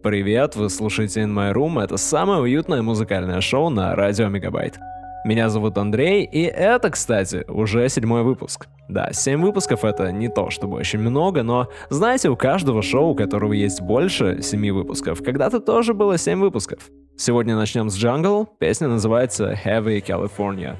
Привет, вы слушаете In My Room, это самое уютное музыкальное шоу на радио Мегабайт. Меня зовут Андрей, и это, кстати, уже седьмой выпуск. Да, семь выпусков это не то чтобы очень много, но знаете, у каждого шоу, у которого есть больше семи выпусков, когда-то тоже было семь выпусков. Сегодня начнем с Jungle, песня называется Heavy California.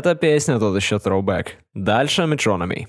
Эта песня тот еще throwback. Дальше Metronomy.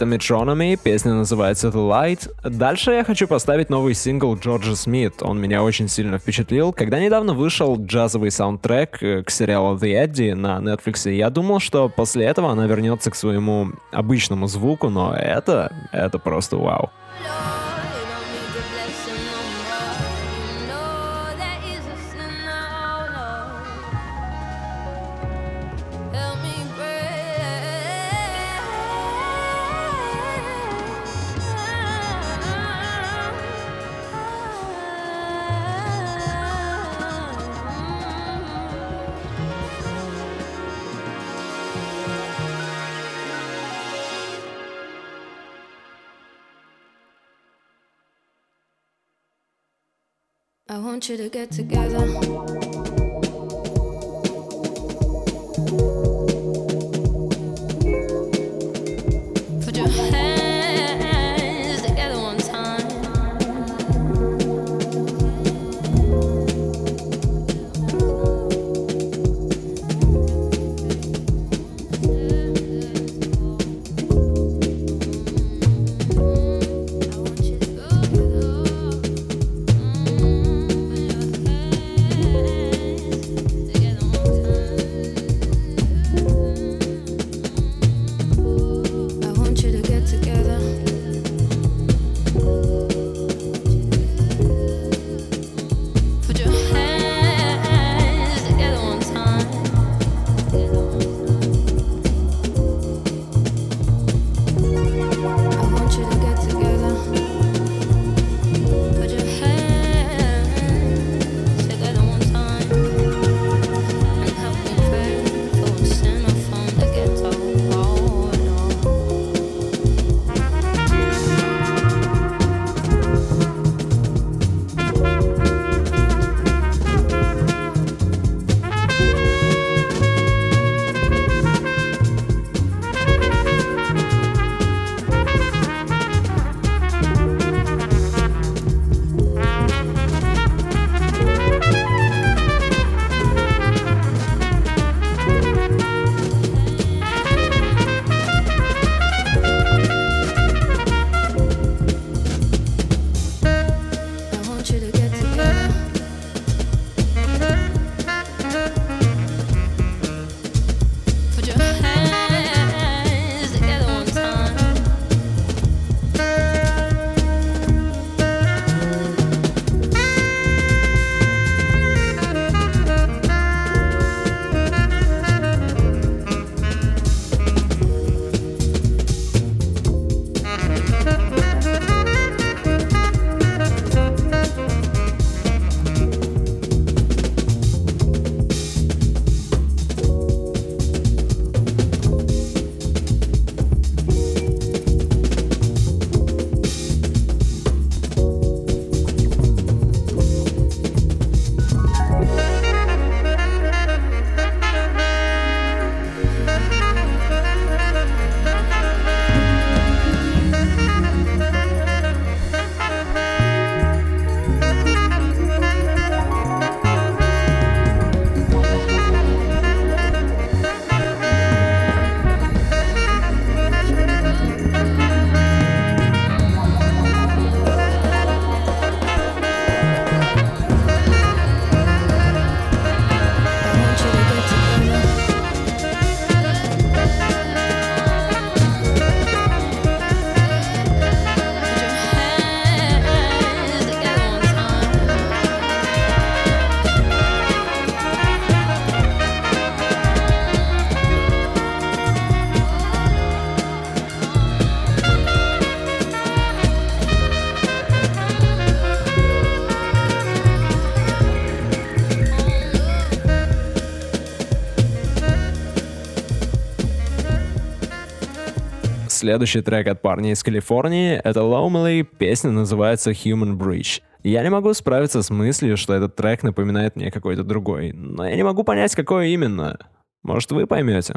Это Metronomy, песня называется The Light. Дальше я хочу поставить новый сингл Джорджа Смит. Он меня очень сильно впечатлил. Когда недавно вышел джазовый саундтрек э, к сериалу The Eddie на Netflix, я думал, что после этого она вернется к своему обычному звуку, но это, это просто вау. I to get together. Следующий трек от парня из Калифорнии — это Lonely, песня называется Human Bridge. Я не могу справиться с мыслью, что этот трек напоминает мне какой-то другой, но я не могу понять, какой именно. Может, вы поймете.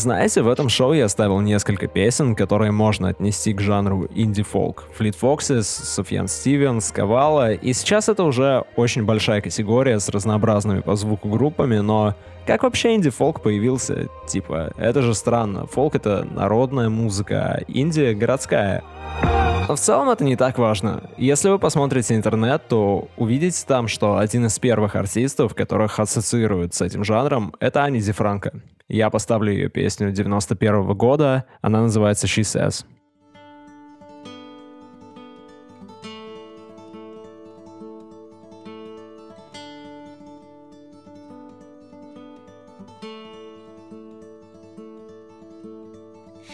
Знаете, в этом шоу я оставил несколько песен, которые можно отнести к жанру инди-фолк. Флит Фоксис, Софьян Стивенс, Кавала, и сейчас это уже очень большая категория с разнообразными по звуку группами, но как вообще инди-фолк появился? Типа, это же странно, фолк это народная музыка, а Индия городская. Но в целом это не так важно. Если вы посмотрите интернет, то увидите там, что один из первых артистов, которых ассоциируют с этим жанром, это Ани Ди Франко. Я поставлю ее песню 91 -го года. Она называется She Says.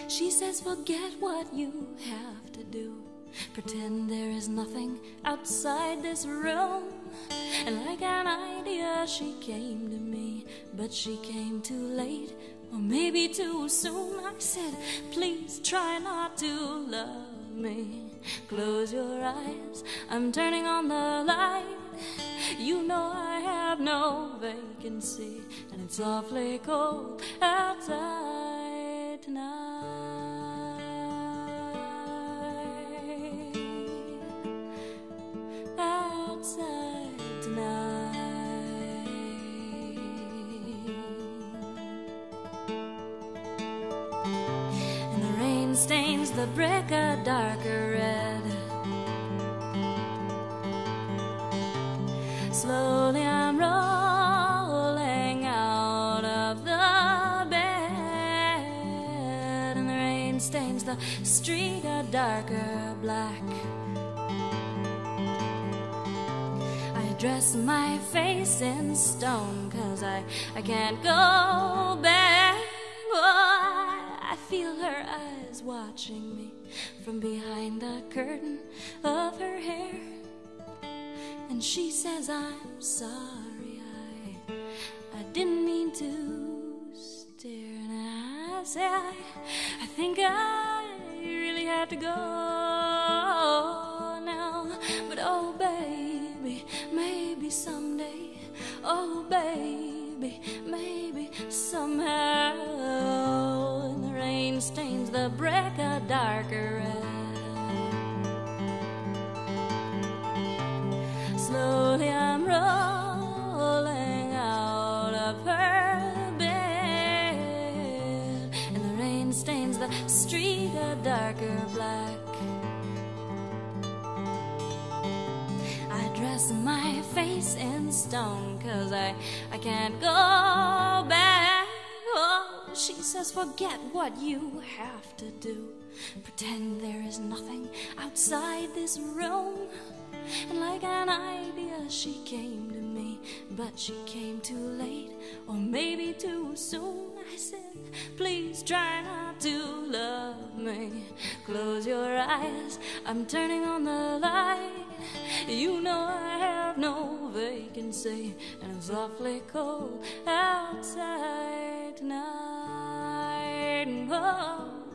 She says, forget what you have. Pretend there is nothing outside this room. And like an idea, she came to me, but she came too late, or maybe too soon. I said, Please try not to love me. Close your eyes, I'm turning on the light. You know I have no vacancy, and it's awfully cold outside tonight. Brick a darker red. Slowly I'm rolling out of the bed, and the rain stains the street a darker black. I dress my face in stone cause I, I can't go back. Oh, feel her eyes watching me from behind the curtain of her hair. And she says, I'm sorry I didn't mean to stare. And I say I, I think I really have to go now. But oh, baby, maybe someday. Oh, baby, darker red. Slowly I'm rolling out of her bed, and the rain stains the street a darker black. I dress my face in stone, cause I, I can't go back. Oh, she says, forget what you have to do. Pretend there is nothing outside this room. And like an idea, she came to me, but she came too late, or maybe too soon. I said, Please try not to love me. Close your eyes, I'm turning on the light. You know I have no vacancy, and it's awfully cold outside tonight. Oh,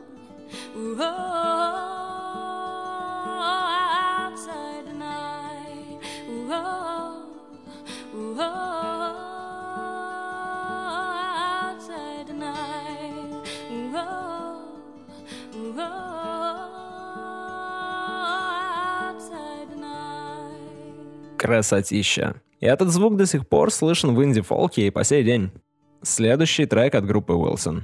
Красотища. И этот звук до сих пор слышен в инди-фолке и по сей день. Следующий трек от группы Wilson.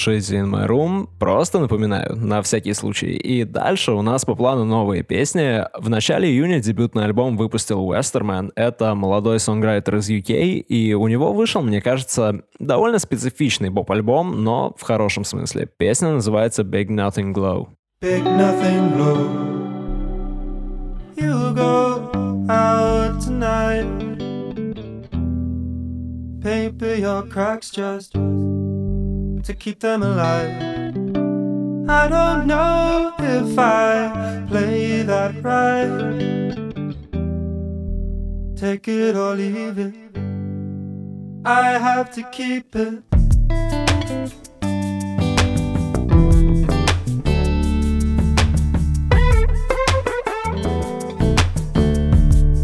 Слушаете In My Room. Просто напоминаю, на всякий случай. И дальше у нас по плану новые песни. В начале июня дебютный альбом выпустил Westerman. Это молодой сонграйтер из UK, и у него вышел, мне кажется, довольно специфичный поп-альбом, но в хорошем смысле. Песня называется Big Nothing Glow. Big nothing glow. You go out tonight. Paper your cracks just to keep them alive. I don't know if I play that right. Take it or leave it. I have to keep it.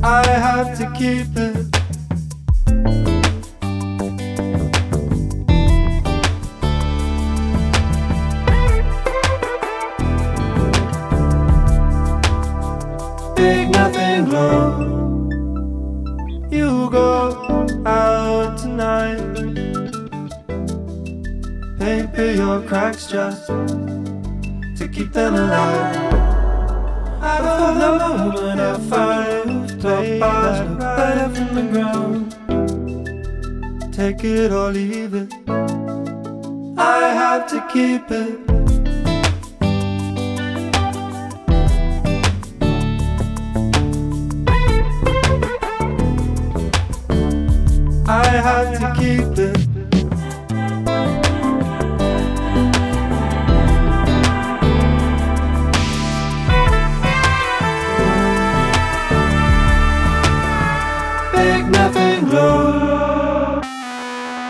I have to keep it. Big nothing glow. You go out tonight. Paper your cracks just to keep them alive. I don't the moment I find the bars right from the ground. Take it or leave it. I have to keep it. Have to keep it. Big nothing glow.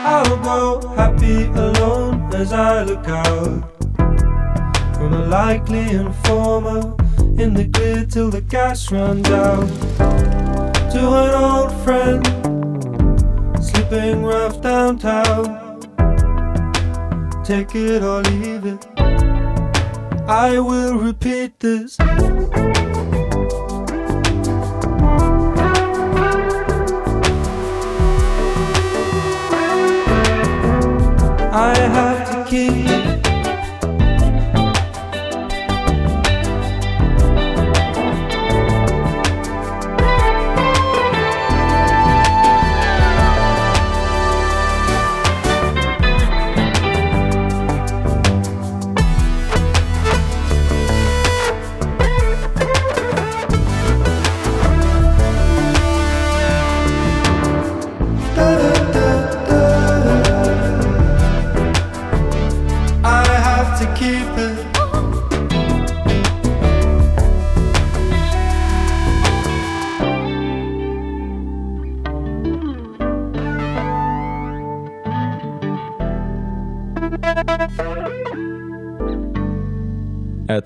I'll go happy alone as I look out from a likely informer in the clear till the gas runs out. To an old friend downtown. Take it or leave it. I will repeat this. I have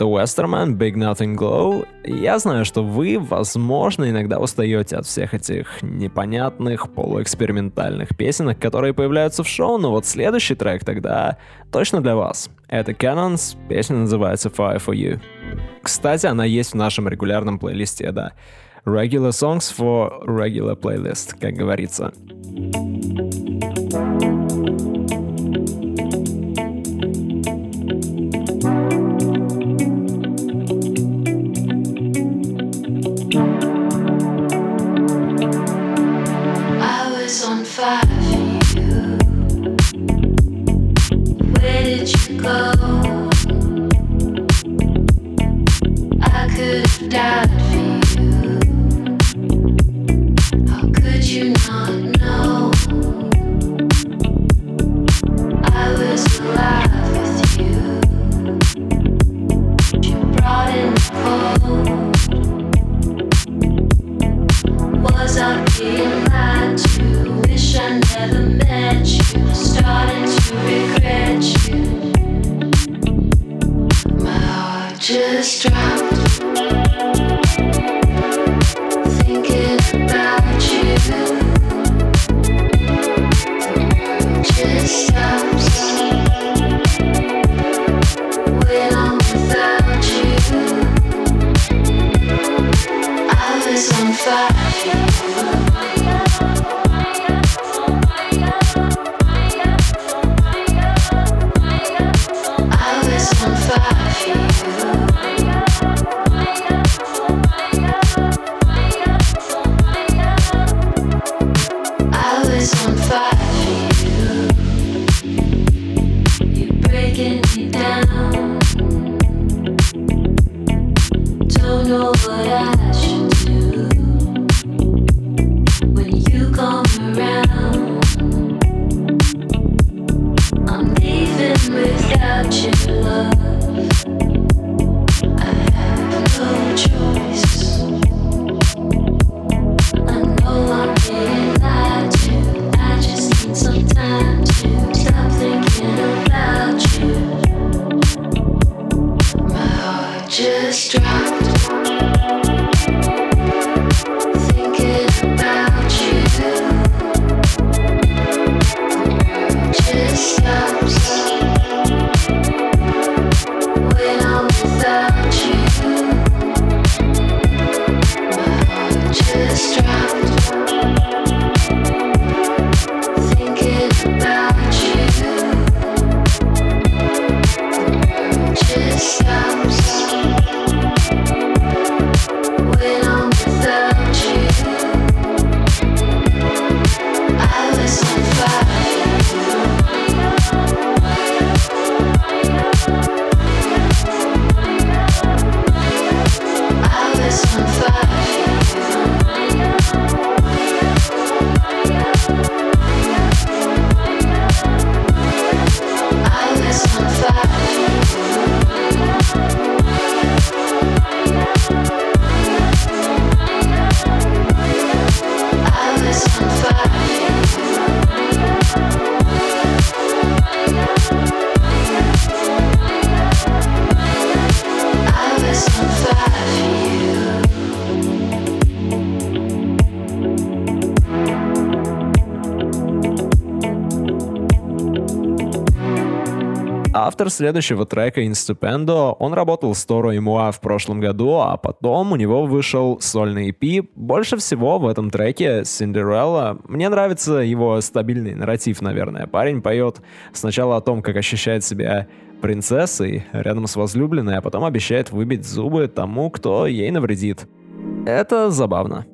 Это Westerman, Big Nothing Glow. Я знаю, что вы, возможно, иногда устаете от всех этих непонятных, полуэкспериментальных песенок, которые появляются в шоу, но вот следующий трек тогда точно для вас. Это Cannons, песня называется Fire For You. Кстати, она есть в нашем регулярном плейлисте, да. Regular Songs for Regular Playlist, как говорится. drowned Автор следующего трека Instupendo, он работал с Торо и Муа в прошлом году, а потом у него вышел сольный EP. Больше всего в этом треке Cinderella. Мне нравится его стабильный нарратив, наверное. Парень поет сначала о том, как ощущает себя принцессой рядом с возлюбленной, а потом обещает выбить зубы тому, кто ей навредит. Это забавно.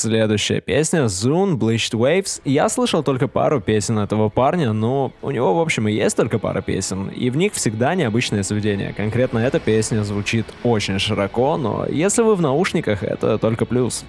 Следующая песня Zoom Bleached Waves. Я слышал только пару песен этого парня, но у него, в общем, и есть только пара песен, и в них всегда необычное сведение. Конкретно эта песня звучит очень широко, но если вы в наушниках, это только плюс.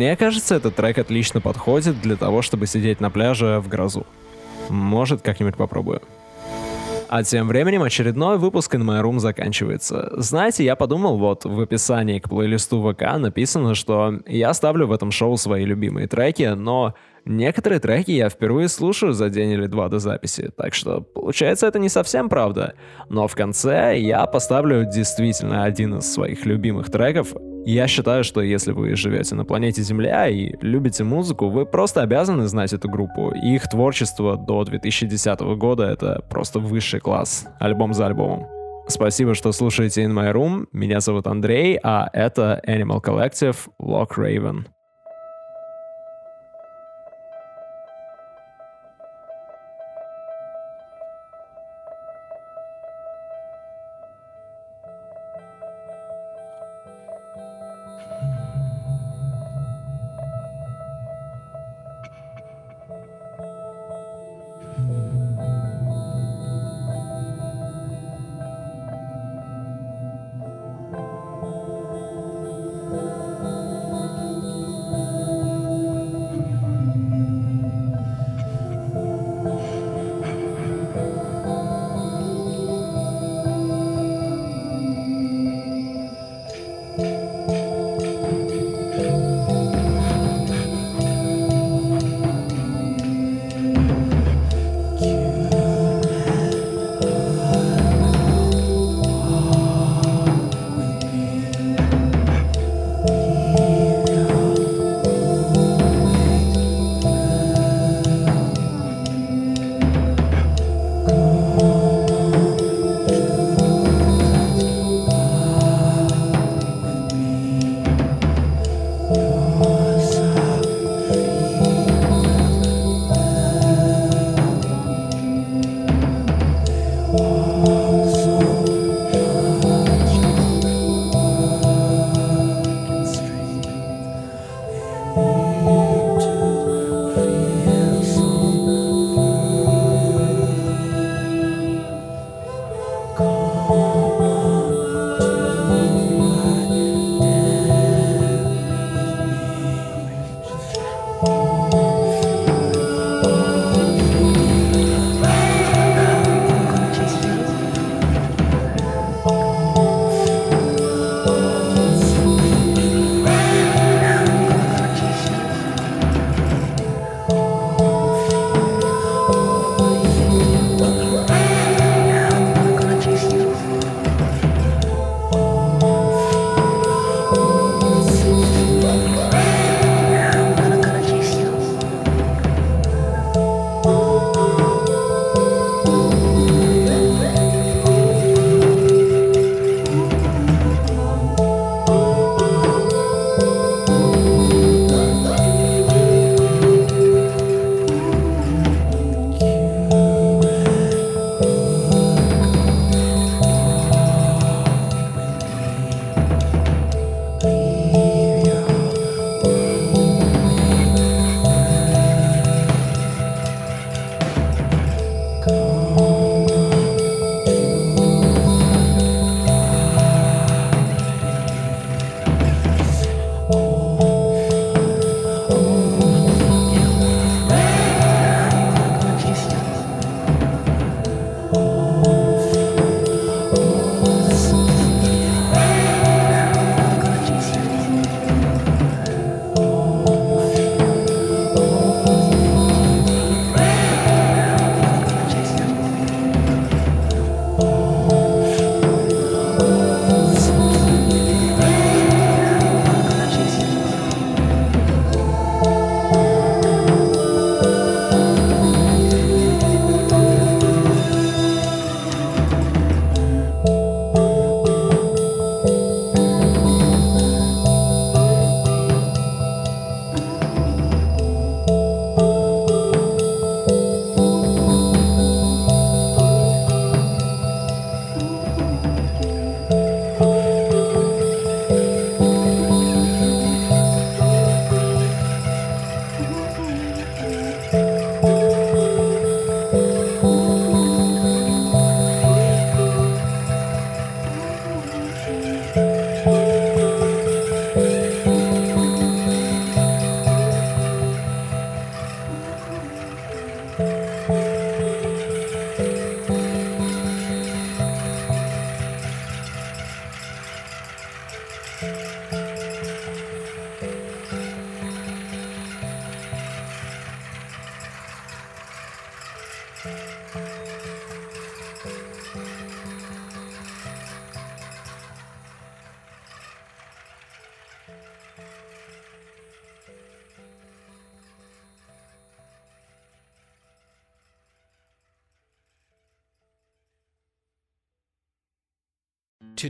Мне кажется, этот трек отлично подходит для того, чтобы сидеть на пляже в грозу. Может, как-нибудь попробую. А тем временем очередной выпуск In My Room заканчивается. Знаете, я подумал, вот в описании к плейлисту ВК написано, что я ставлю в этом шоу свои любимые треки, но Некоторые треки я впервые слушаю за день или два до записи, так что получается это не совсем правда. Но в конце я поставлю действительно один из своих любимых треков. Я считаю, что если вы живете на планете Земля и любите музыку, вы просто обязаны знать эту группу. их творчество до 2010 года — это просто высший класс, альбом за альбомом. Спасибо, что слушаете In My Room. Меня зовут Андрей, а это Animal Collective Lock Raven.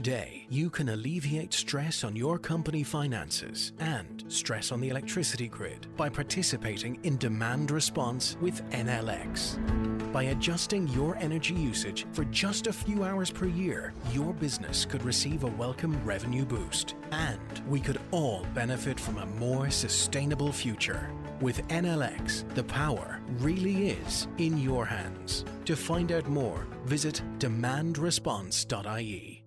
Today, you can alleviate stress on your company finances and stress on the electricity grid by participating in demand response with Enel X. By adjusting your energy usage for just a few hours per year, your business could receive a welcome revenue boost. And we could all benefit from a more sustainable future. With Enel X, the power really is in your hands. To find out more, visit demandresponse.ie.